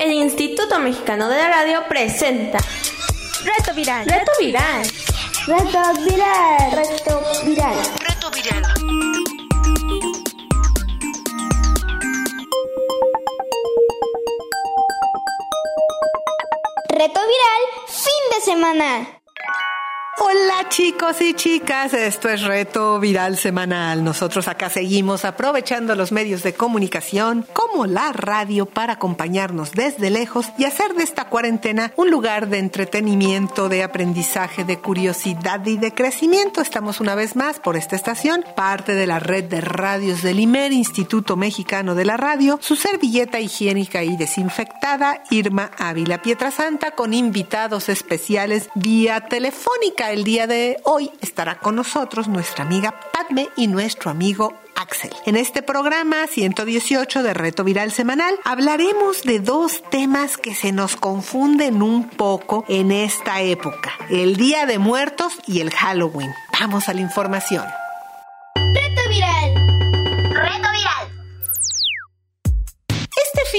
El Instituto Mexicano de la Radio presenta Reto Viral. Reto Viral. Reto Viral. Reto Viral. Reto Viral. Reto Viral. Fin de semana. Hola chicos y chicas, esto es Reto Viral Semanal. Nosotros acá seguimos aprovechando los medios de comunicación como la radio para acompañarnos desde lejos y hacer de esta cuarentena un lugar de entretenimiento, de aprendizaje, de curiosidad y de crecimiento. Estamos una vez más por esta estación, parte de la red de radios del IMER, Instituto Mexicano de la Radio, su servilleta higiénica y desinfectada, Irma Ávila Pietrasanta, con invitados especiales vía telefónica el día de hoy estará con nosotros nuestra amiga Padme y nuestro amigo Axel. En este programa 118 de Reto Viral Semanal hablaremos de dos temas que se nos confunden un poco en esta época, el Día de Muertos y el Halloween. Vamos a la información.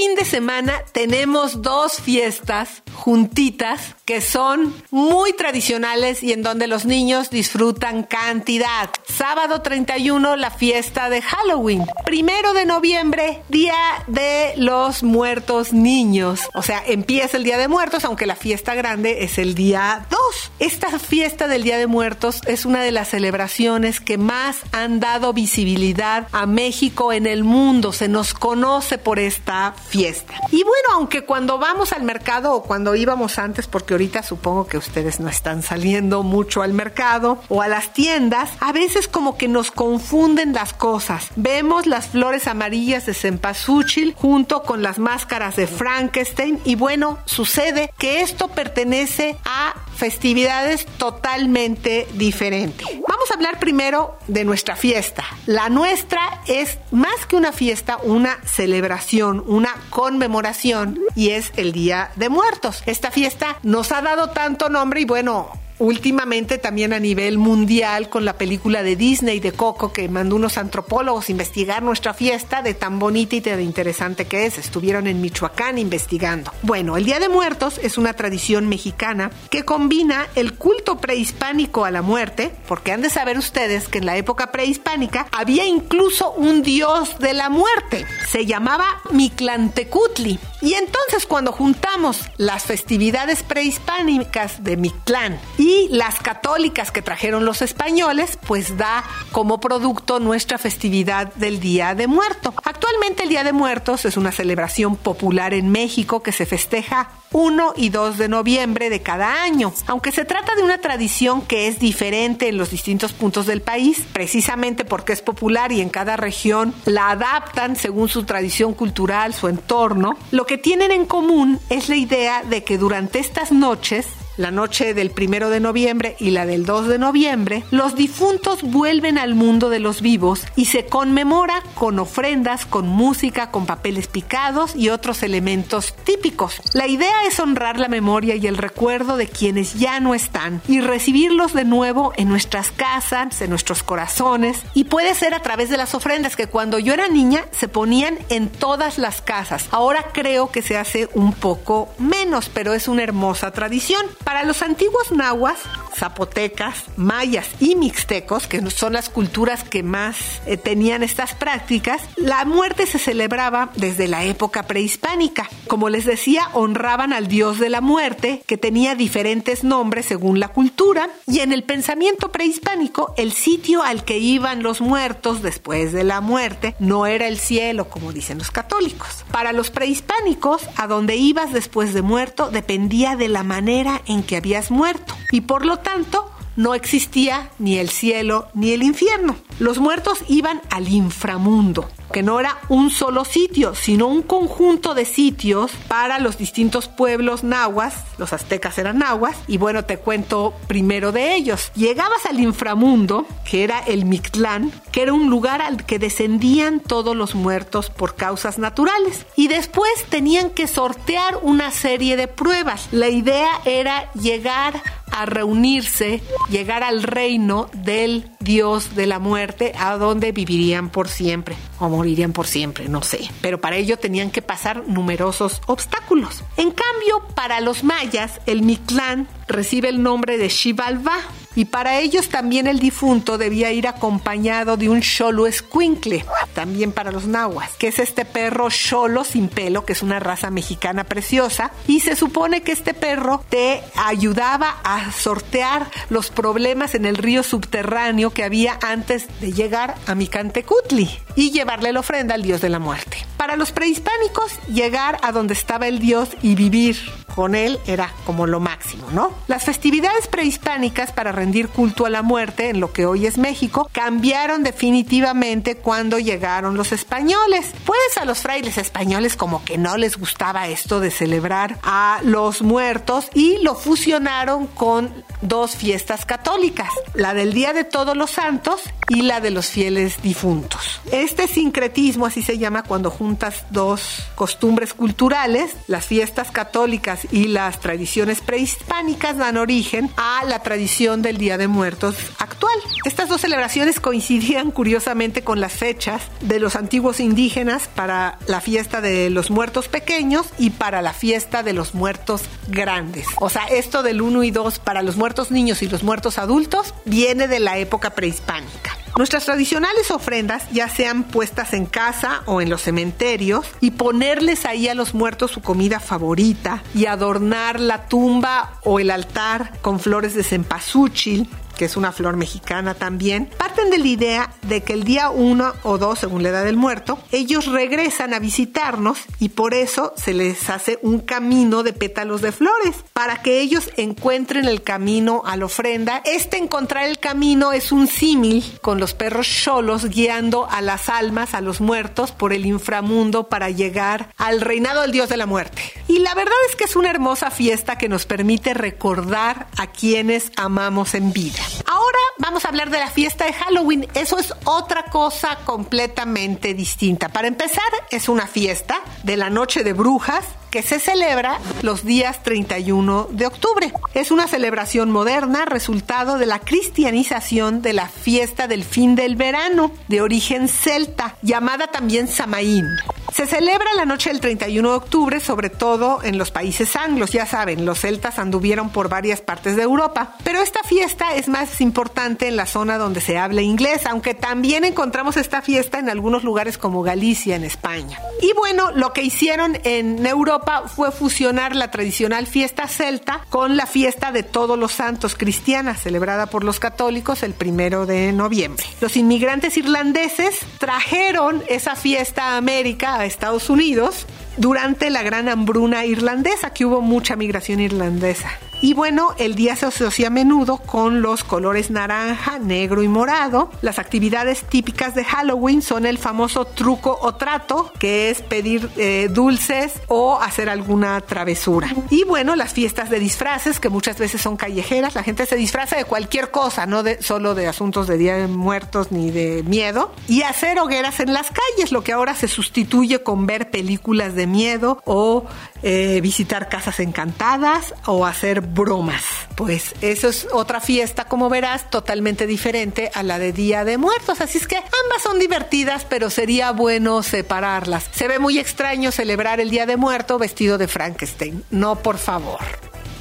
Fin de semana tenemos dos fiestas juntitas que son muy tradicionales y en donde los niños disfrutan cantidad. Sábado 31 la fiesta de Halloween. Primero de noviembre, Día de los Muertos Niños. O sea, empieza el Día de Muertos, aunque la fiesta grande es el día 2. Esta fiesta del Día de Muertos es una de las celebraciones que más han dado visibilidad a México en el mundo. Se nos conoce por esta fiesta. Y bueno, aunque cuando vamos al mercado o cuando íbamos antes, porque ahorita supongo que ustedes no están saliendo mucho al mercado o a las tiendas, a veces como que nos confunden las cosas. Vemos las flores amarillas de cempasúchil junto con las máscaras de Frankenstein y bueno, sucede que esto pertenece a festividades totalmente diferentes. Vamos a hablar primero de nuestra fiesta. La nuestra es más que una fiesta, una celebración, una conmemoración y es el Día de Muertos. Esta fiesta nos ha dado tanto nombre y bueno, últimamente también a nivel mundial con la película de Disney de Coco que mandó unos antropólogos a investigar nuestra fiesta de tan bonita y tan interesante que es. Estuvieron en Michoacán investigando. Bueno, el Día de Muertos es una tradición mexicana que combina el culto prehispánico a la muerte, porque han de saber ustedes que en la época prehispánica había incluso un dios de la muerte. Se llamaba Mictlantecutli. Y entonces cuando juntamos las festividades prehispánicas de Mictlán y las católicas que trajeron los españoles, pues da como producto nuestra festividad del Día de Muerto. Actualmente el Día de Muertos es una celebración popular en México que se festeja 1 y 2 de noviembre de cada año. Aunque se trata de una tradición que es diferente en los distintos puntos del país, precisamente porque es popular y en cada región la adaptan según su tradición cultural, su entorno, lo que tienen en común es la idea de que durante estas noches la noche del primero de noviembre y la del 2 de noviembre, los difuntos vuelven al mundo de los vivos y se conmemora con ofrendas, con música, con papeles picados y otros elementos típicos. La idea es honrar la memoria y el recuerdo de quienes ya no están y recibirlos de nuevo en nuestras casas, en nuestros corazones y puede ser a través de las ofrendas que cuando yo era niña se ponían en todas las casas. Ahora creo que se hace un poco menos, pero es una hermosa tradición. Para los antiguos nahuas, zapotecas, mayas y mixtecos, que son las culturas que más eh, tenían estas prácticas, la muerte se celebraba desde la época prehispánica. Como les decía, honraban al dios de la muerte, que tenía diferentes nombres según la cultura, y en el pensamiento prehispánico, el sitio al que iban los muertos después de la muerte no era el cielo, como dicen los católicos. Para los prehispánicos, a donde ibas después de muerto dependía de la manera en que habías muerto, y por lo tanto, no existía ni el cielo ni el infierno. Los muertos iban al inframundo, que no era un solo sitio, sino un conjunto de sitios para los distintos pueblos nahuas, los aztecas eran nahuas, y bueno, te cuento primero de ellos. Llegabas al inframundo, que era el Mictlán, que era un lugar al que descendían todos los muertos por causas naturales, y después tenían que sortear una serie de pruebas. La idea era llegar a reunirse, llegar al reino del dios de la muerte, a donde vivirían por siempre o morirían por siempre, no sé. Pero para ello tenían que pasar numerosos obstáculos. En cambio, para los mayas, el Mictlán recibe el nombre de Xibalbá, y para ellos también el difunto debía ir acompañado de un cholo escuincle, también para los nahuas, que es este perro cholo sin pelo, que es una raza mexicana preciosa. Y se supone que este perro te ayudaba a sortear los problemas en el río subterráneo que había antes de llegar a Micantecutli y llevarle la ofrenda al dios de la muerte. Para los prehispánicos, llegar a donde estaba el dios y vivir con él era como lo máximo, ¿no? Las festividades prehispánicas para rendir culto a la muerte en lo que hoy es México cambiaron definitivamente cuando llegaron los españoles. Pues a los frailes españoles como que no les gustaba esto de celebrar a los muertos y lo fusionaron con dos fiestas católicas, la del Día de Todos los Santos y la de los fieles difuntos. Este sincretismo, así se llama cuando juntas dos costumbres culturales, las fiestas católicas y las tradiciones prehispánicas dan origen a la tradición del Día de Muertos actual. Estas dos celebraciones coincidían curiosamente con las fechas de los antiguos indígenas para la fiesta de los muertos pequeños y para la fiesta de los muertos grandes. O sea, esto del 1 y 2 para los muertos niños y los muertos adultos viene de la época prehispánica. Nuestras tradicionales ofrendas, ya sean puestas en casa o en los cementerios, y ponerles ahí a los muertos su comida favorita, y adornar la tumba o el altar con flores de cempasúchil, que es una flor mexicana también, parten de la idea de que el día 1 o 2, según la edad del muerto, ellos regresan a visitarnos y por eso se les hace un camino de pétalos de flores, para que ellos encuentren el camino a la ofrenda. Este encontrar el camino es un símil con los perros cholos guiando a las almas, a los muertos, por el inframundo para llegar al reinado del dios de la muerte. Y la verdad es que es una hermosa fiesta que nos permite recordar a quienes amamos en vida. Ahora vamos a hablar de la fiesta de Halloween. Eso es otra cosa completamente distinta. Para empezar, es una fiesta de la noche de brujas que se celebra los días 31 de octubre. Es una celebración moderna resultado de la cristianización de la fiesta del fin del verano, de origen celta, llamada también Samaín. Se celebra la noche del 31 de octubre, sobre todo en los países anglos. Ya saben, los celtas anduvieron por varias partes de Europa. Pero esta fiesta es más importante en la zona donde se habla inglés, aunque también encontramos esta fiesta en algunos lugares como Galicia, en España. Y bueno, lo que hicieron en Europa fue fusionar la tradicional fiesta celta con la fiesta de todos los santos cristiana, celebrada por los católicos el primero de noviembre. Los inmigrantes irlandeses trajeron esa fiesta a América, a Estados Unidos, durante la gran hambruna irlandesa, que hubo mucha migración irlandesa. Y bueno, el día se asocia a menudo con los colores naranja, negro y morado. Las actividades típicas de Halloween son el famoso truco o trato, que es pedir eh, dulces o hacer alguna travesura. Y bueno, las fiestas de disfraces, que muchas veces son callejeras. La gente se disfraza de cualquier cosa, no de, solo de asuntos de Día de Muertos ni de miedo. Y hacer hogueras en las calles, lo que ahora se sustituye con ver películas de miedo o eh, visitar casas encantadas o hacer bromas. Pues eso es otra fiesta, como verás, totalmente diferente a la de Día de Muertos. Así es que ambas son divertidas, pero sería bueno separarlas. Se ve muy extraño celebrar el Día de Muerto vestido de Frankenstein. No, por favor.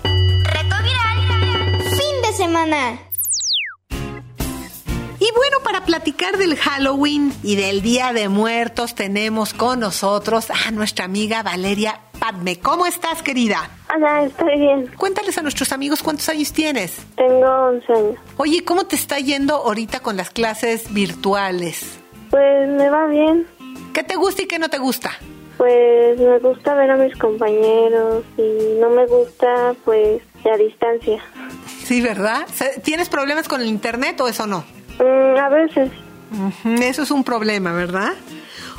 Reto viral. Fin de semana. Y bueno, para platicar del Halloween y del Día de Muertos, tenemos con nosotros a nuestra amiga Valeria Padme. ¿Cómo estás, querida? Hola, estoy bien. Cuéntales a nuestros amigos cuántos años tienes. Tengo 11 años. Oye, ¿cómo te está yendo ahorita con las clases virtuales? Pues me va bien. ¿Qué te gusta y qué no te gusta? Pues me gusta ver a mis compañeros y no me gusta pues a distancia. Sí, ¿verdad? ¿Tienes problemas con el internet o eso no? Mm, a veces. Eso es un problema, ¿verdad?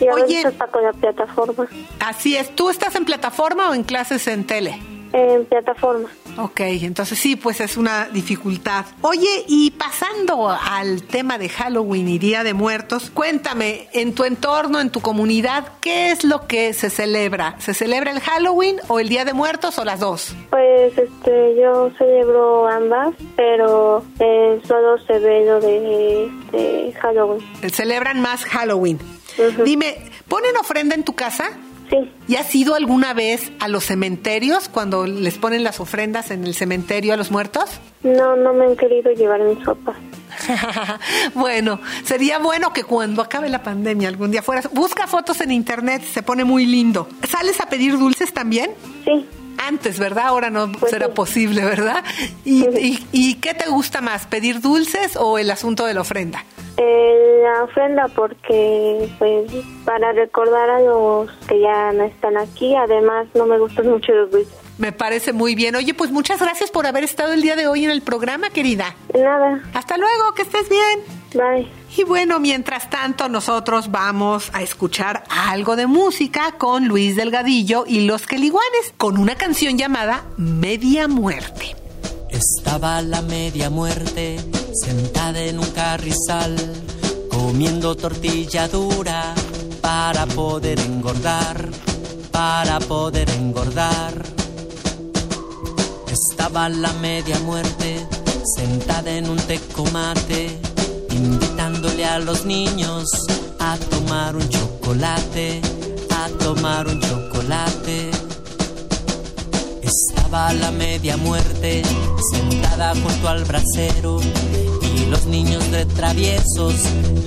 Y a Oye, veces la plataforma. así es. ¿Tú estás en plataforma o en clases en tele? En plataforma. Ok, entonces sí, pues es una dificultad. Oye, y pasando al tema de Halloween y Día de Muertos, cuéntame, en tu entorno, en tu comunidad, ¿qué es lo que se celebra? ¿Se celebra el Halloween o el Día de Muertos o las dos? Pues este, yo celebro ambas, pero eh, solo se ve lo de, de Halloween. Celebran más Halloween. Dime, ¿ponen ofrenda en tu casa? Sí, ¿Y has ido alguna vez a los cementerios cuando les ponen las ofrendas en el cementerio a los muertos? no, no me han querido llevar mi sopa. bueno, sería bueno que cuando acabe la pandemia algún día fueras. Busca fotos en internet, se pone muy lindo. ¿Sales a pedir dulces también? Sí, Antes, ¿verdad? Ahora no Pues será sí. posible, ¿verdad? ¿Y, y, y qué te gusta más, pedir dulces o el asunto de la ofrenda? eh, la ofrenda porque, pues, para recordar a los que ya no están aquí, además no me gustan mucho los dulces. Me parece muy bien. Oye, pues muchas gracias por haber estado el día de hoy en el programa, querida. Nada, Hasta luego, que estés bien. Bye. Y bueno, mientras tanto, nosotros vamos a escuchar algo de música con Luis Delgadillo y los Queliguanes, con una canción llamada Media Muerte. Estaba la media muerte sentada en un carrizal, comiendo tortilla dura para poder engordar, para poder engordar. Estaba la media muerte sentada en un tecomate, invitándole a los niños a tomar un chocolate, a tomar un chocolate. Estaba la media muerte sentada junto al brasero y los niños de traviesos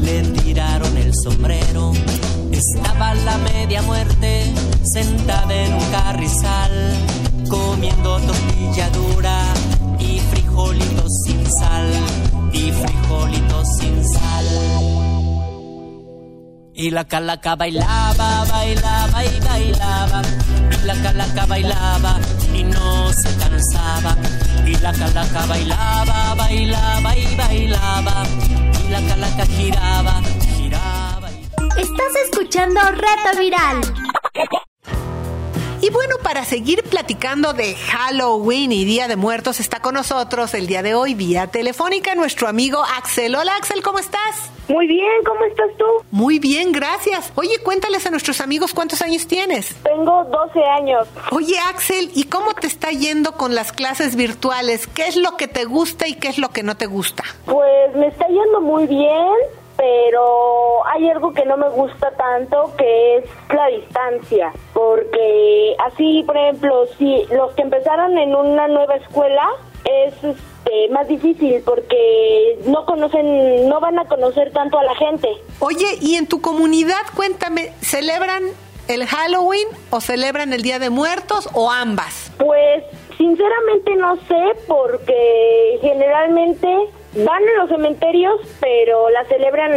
le tiraron el sombrero. Estaba la media muerte sentada en un carrizal comiendo tortilla dura y frijolitos sin sal y frijolitos sin sal. Y la calaca bailaba, bailaba y bailaba. Y la calaca bailaba y no se cansaba. Y la calaca bailaba, bailaba y bailaba. Y la calaca giraba, giraba. y- Estás escuchando Reto Viral. Y bueno, para seguir platicando de Halloween y Día de Muertos, está con nosotros el día de hoy vía telefónica nuestro amigo Axel. Hola Axel, ¿cómo estás? Muy bien, ¿cómo estás tú? Muy bien, gracias. Oye, cuéntales a nuestros amigos cuántos años tienes. Tengo 12 años. Oye Axel, ¿y cómo te está yendo con las clases virtuales? ¿Qué es lo que te gusta y qué es lo que no te gusta? Pues me está yendo muy bien, pero hay algo que no me gusta tanto, que es la distancia. Porque así, por ejemplo, si los que empezaron en una nueva escuela es este, más difícil porque no conocen, no van a conocer tanto a la gente. Oye, y en tu comunidad, cuéntame, ¿celebran el Halloween o celebran el Día de Muertos o ambas? Pues sinceramente no sé porque generalmente van a los cementerios pero la celebran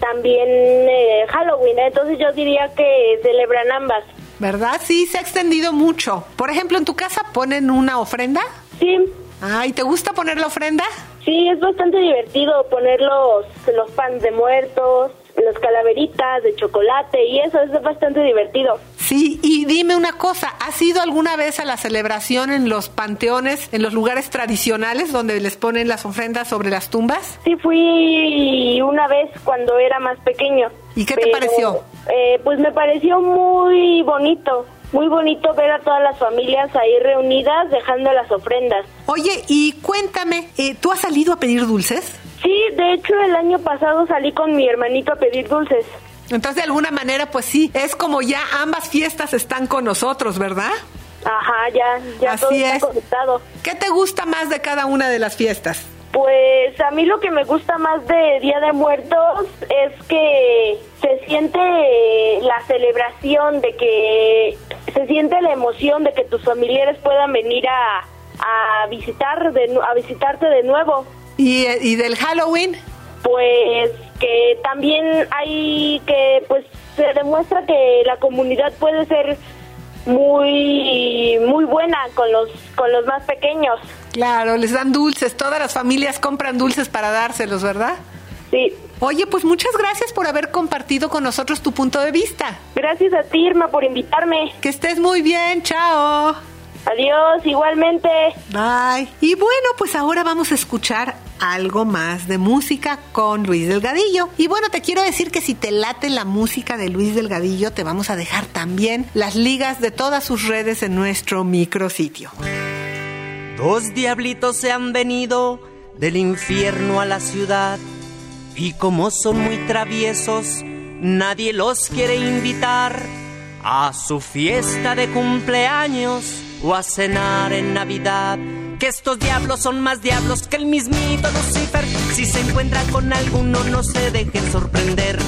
también eh, Halloween, entonces yo diría que celebran ambas. ¿Verdad? Sí, se ha extendido mucho. Por ejemplo, ¿en tu casa ponen una ofrenda? Sí, Ay, ¿te gusta poner la ofrenda? sí, es bastante divertido poner los, los pan de muertos, las calaveritas de chocolate y eso es bastante divertido. Sí, y dime una cosa, ¿has ido alguna vez a la celebración en los panteones, en los lugares tradicionales donde les ponen las ofrendas sobre las tumbas? Sí, fui una vez cuando era más pequeño. ¿Y qué te pareció? eh, pues me pareció muy bonito, muy bonito ver a todas las familias ahí reunidas dejando las ofrendas. Oye, y cuéntame, eh, ¿tú has salido a pedir dulces? Sí, de hecho el año pasado salí con mi hermanito a pedir dulces. Entonces, de alguna manera, pues sí, es como ya ambas fiestas están con nosotros, ¿verdad? Ajá, ya, ya Así todo está es. conectado. ¿Qué te gusta más de cada una de las fiestas? Pues a mí lo que me gusta más de Día de Muertos es que se siente la celebración de que se siente la emoción de que tus familiares puedan venir a, a visitar de a visitarte de nuevo. ¿Y, eh, y del Halloween? Pues que también hay que pues se demuestra que la comunidad puede ser muy muy buena con los con los más pequeños. Claro, les dan dulces, todas las familias compran dulces para dárselos, ¿verdad? Sí. Oye, pues muchas gracias por haber compartido con nosotros tu punto de vista. Gracias a ti, Irma, por invitarme. Que estés muy bien, chao. Adiós, igualmente. Bye. Y bueno, pues ahora vamos a escuchar algo más de música con Luis Delgadillo. Y bueno, te quiero decir que si te late la música de Luis Delgadillo, te vamos a dejar también las ligas de todas sus redes en nuestro micrositio. Dos diablitos se han venido del infierno a la ciudad y como son muy traviesos, nadie los quiere invitar a su fiesta de cumpleaños o a cenar en Navidad. Que estos diablos son más diablos que el mismito Lucifer. Si se encuentran con alguno, no se dejen sorprender.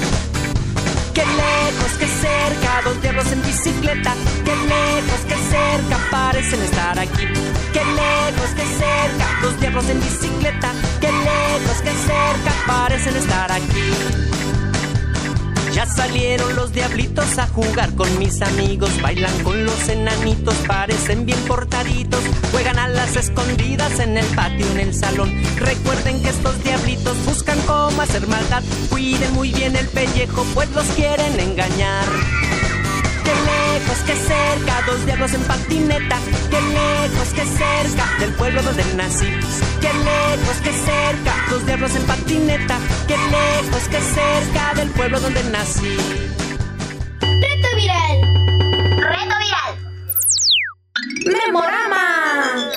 Que lejos, que cerca, dos diablos en bicicleta. Que lejos, que cerca, parecen estar aquí. Que lejos, que cerca, dos diablos en bicicleta. Que lejos, que cerca, parecen estar aquí. Ya salieron los diablitos a jugar con mis amigos, bailan con los enanitos, parecen bien portaditos, juegan a las escondidas en el patio, en el salón. Recuerden que estos diablitos buscan cómo hacer maldad, cuiden muy bien el pellejo, pues los quieren engañar. Que lejos, que cerca, dos diablos en patineta, lejos, que cerca del pueblo donde nací. Que lejos, que cerca, dos diablos en patineta, que lejos, que cerca del pueblo donde nací. Reto viral. Reto viral. Memorama.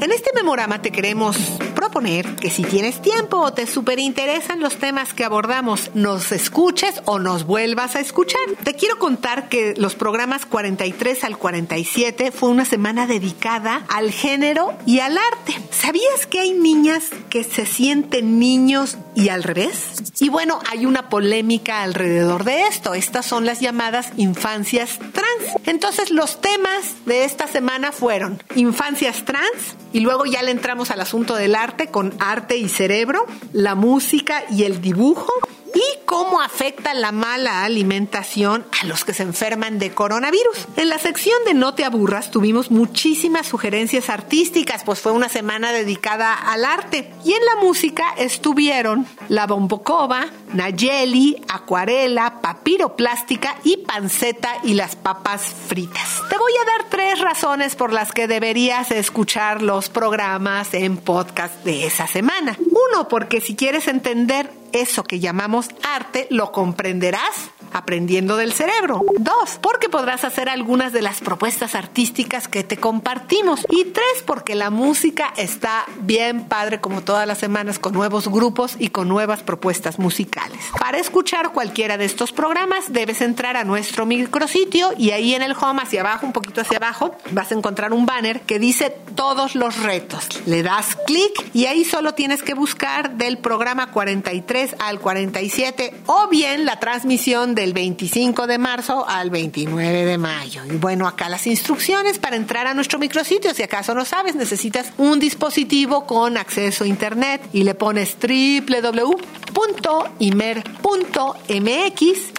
En este memorama te queremos proponer que si tienes tiempo o te superinteresan los temas que abordamos, nos escuches o nos vuelvas a escuchar. Te quiero contar que los programas 43 al 47 fue una semana dedicada al género y al arte. ¿Sabías que hay niñas que se sienten niños y al revés? Y bueno, hay una polémica alrededor de esto. Estas son las llamadas infancias trans. Entonces los temas de esta semana fueron infancias trans, y luego ya le entramos al asunto del arte con arte y cerebro, la música y el dibujo y cómo afecta la mala alimentación a los que se enferman de coronavirus. En la sección de No te aburras tuvimos muchísimas sugerencias artísticas, pues fue una semana dedicada al arte. Y en la música estuvieron la bombocova, Nayeli, acuarela, papiroplástica y panceta y las papas fritas. Te voy a dar tres razones por las que deberías escuchar los programas en podcast de esa semana. Uno, porque si quieres entender eso que llamamos arte lo comprenderás aprendiendo del cerebro. Dos, porque podrás hacer algunas de las propuestas artísticas que te compartimos. Y tres, porque la música está bien padre como todas las semanas con nuevos grupos y con nuevas propuestas musicales. Para escuchar cualquiera de estos programas debes entrar a nuestro micrositio y ahí en el home hacia abajo, un poquito hacia abajo, vas a encontrar un banner que dice todos los retos. Le das clic y ahí solo tienes que buscar del programa 43 al 47 o bien la transmisión del 25 de marzo al 29 de mayo. Y bueno, acá las instrucciones para entrar a nuestro micrositio. Si acaso no sabes, necesitas un dispositivo con acceso a internet y le pones www.imer.mx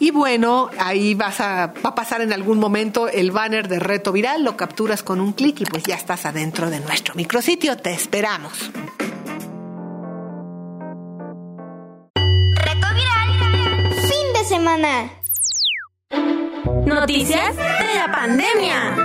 y bueno, ahí vas a, va a pasar en algún momento el banner de reto viral, lo capturas con un clic y pues ya estás adentro de nuestro micrositio. Te esperamos. Noticias de la pandemia.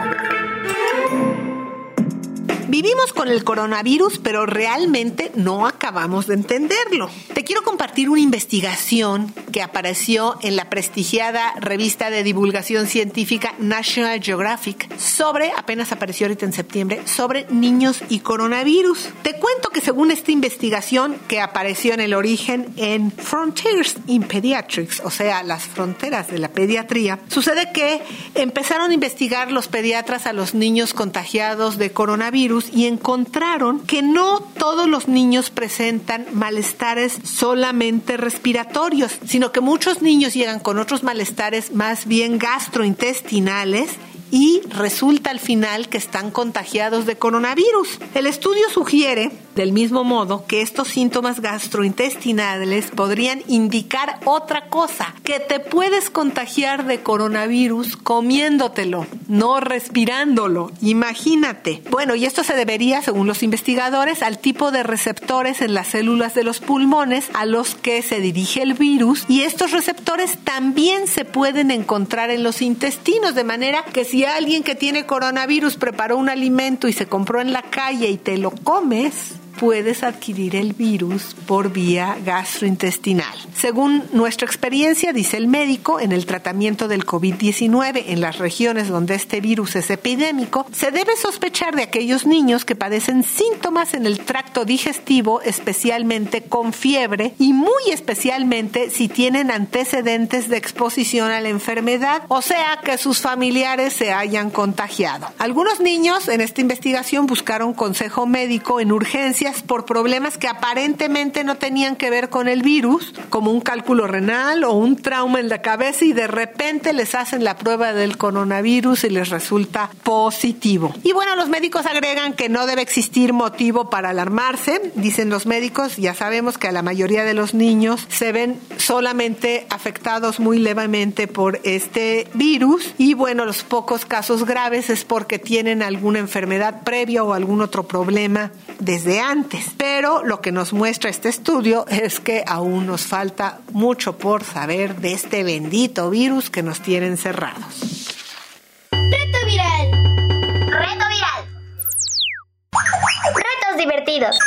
Vivimos con el coronavirus, pero realmente no acabamos de entenderlo. Te quiero compartir una investigación que apareció en la prestigiada revista de divulgación científica National Geographic sobre, apenas apareció ahorita en septiembre, sobre niños y coronavirus. Te cuento que según esta investigación que apareció en el origen en Frontiers in Pediatrics, o sea, las fronteras de la pediatría, sucede que empezaron a investigar los pediatras a los niños contagiados de coronavirus y encontraron que no todos los niños presentan malestares solamente respiratorios, sino que muchos niños llegan con otros malestares más bien gastrointestinales y resulta al final que están contagiados de coronavirus. El estudio sugiere Del mismo modo que estos síntomas gastrointestinales podrían indicar otra cosa, que te puedes contagiar de coronavirus comiéndotelo, no respirándolo. Imagínate. Bueno, y esto se debería, según los investigadores, al tipo de receptores en las células de los pulmones a los que se dirige el virus y estos receptores también se pueden encontrar en los intestinos, de manera que si alguien que tiene coronavirus preparó un alimento y se compró en la calle y te lo comes, puedes adquirir el virus por vía gastrointestinal. Según nuestra experiencia, dice el médico, en el tratamiento del COVID-19 en las regiones donde este virus es epidémico, se debe sospechar de aquellos niños que padecen síntomas en el tracto digestivo, especialmente con fiebre y muy especialmente si tienen antecedentes de exposición a la enfermedad, o sea que sus familiares se hayan contagiado. Algunos niños en esta investigación buscaron consejo médico en urgencia por problemas que aparentemente no tenían que ver con el virus, como un cálculo renal o un trauma en la cabeza y de repente les hacen la prueba del coronavirus y les resulta positivo. Y bueno, los médicos agregan que no debe existir motivo para alarmarse. Dicen los médicos, ya sabemos que a la mayoría de los niños se ven solamente afectados muy levemente por este virus y bueno, los pocos casos graves es porque tienen alguna enfermedad previa o algún otro problema desde antes pero lo que nos muestra este estudio es que aún nos falta mucho por saber de este bendito virus que nos tiene encerrados. Reto viral. Reto viral. Retos divertidos.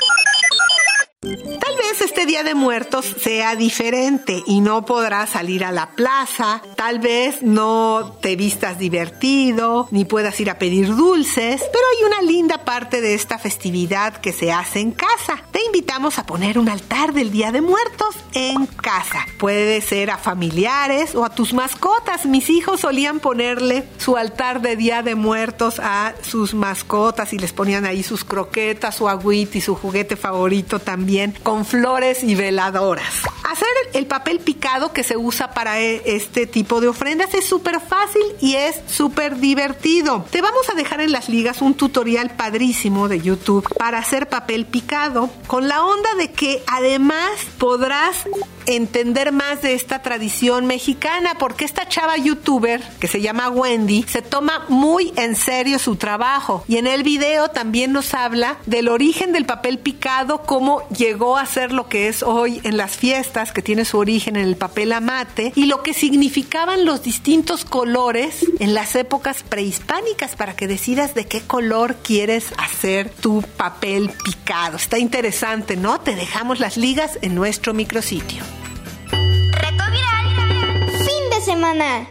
Tal vez este Día de Muertos sea diferente y no podrás salir a la plaza, tal vez no te vistas divertido, ni puedas ir a pedir dulces, pero hay una linda parte de esta festividad que se hace en casa. Te invitamos a poner un altar del Día de Muertos en casa. Puede ser a familiares o a tus mascotas. Mis hijos solían ponerle su altar de Día de Muertos a sus mascotas y les ponían ahí sus croquetas, su agüita y su juguete favorito también con flores y veladoras. Hacer el papel picado que se usa para e, este tipo de ofrendas es súper fácil y es súper divertido. Te vamos a dejar en las ligas un tutorial padrísimo de YouTube para hacer papel picado con la onda de que además podrás entender más de esta tradición mexicana porque esta chava youtuber que se llama Wendy se toma muy en serio su trabajo y en el video también nos habla del origen del papel picado, cómo llegó a ser lo que es hoy en las fiestas, que tiene su origen en el papel amate y lo que significaban los distintos colores en las épocas prehispánicas para que decidas de qué color quieres hacer tu papel picado. Está interesante, ¿no? Te dejamos las ligas en nuestro micrositio. Reto viral. Fin de semana.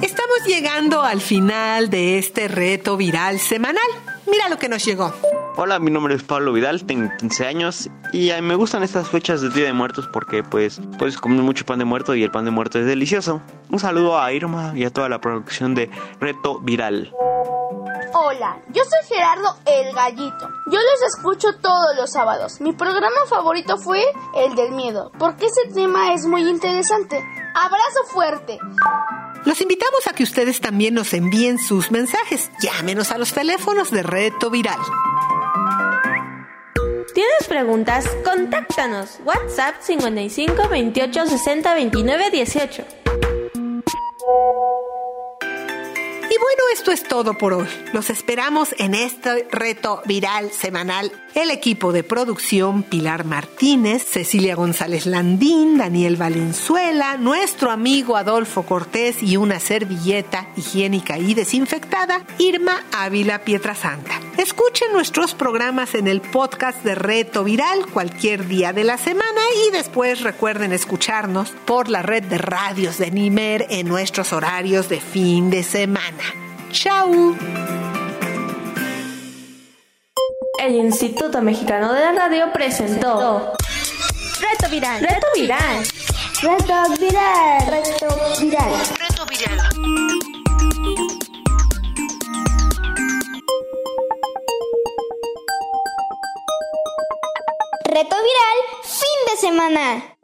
Estamos llegando al final de este reto viral semanal. Mira lo que nos llegó. Hola, mi nombre es Pablo Vidal, tengo 15 años y eh, me gustan estas fechas de Día de Muertos porque pues puedes comer mucho pan de muerto y el pan de muerto es delicioso. Un saludo a Irma y a toda la producción de Reto Viral. Hola, yo soy Gerardo el Gallito. Yo los escucho todos los sábados. Mi programa favorito fue el del miedo, porque ese tema es muy interesante. Abrazo fuerte. Los invitamos a que ustedes también nos envíen sus mensajes. Llámenos a los teléfonos de Reto Viral. ¿Tienes preguntas? Contáctanos. WhatsApp 55 28 60 29 18. Y bueno, esto es todo por hoy. Los esperamos en este reto viral semanal. El equipo de producción, Pilar Martínez, Cecilia González Landín, Daniel Valenzuela, nuestro amigo Adolfo Cortés y una servilleta higiénica y desinfectada, Irma Ávila Pietrasanta. Escuchen nuestros programas en el podcast de Reto Viral cualquier día de la semana y después recuerden escucharnos por la red de radios de Nimer en nuestros horarios de fin de semana. ¡Chao! El Instituto Mexicano de la Radio presentó Reto Viral. Reto Viral. Reto viral. Reto viral. Viral. Fin de semana.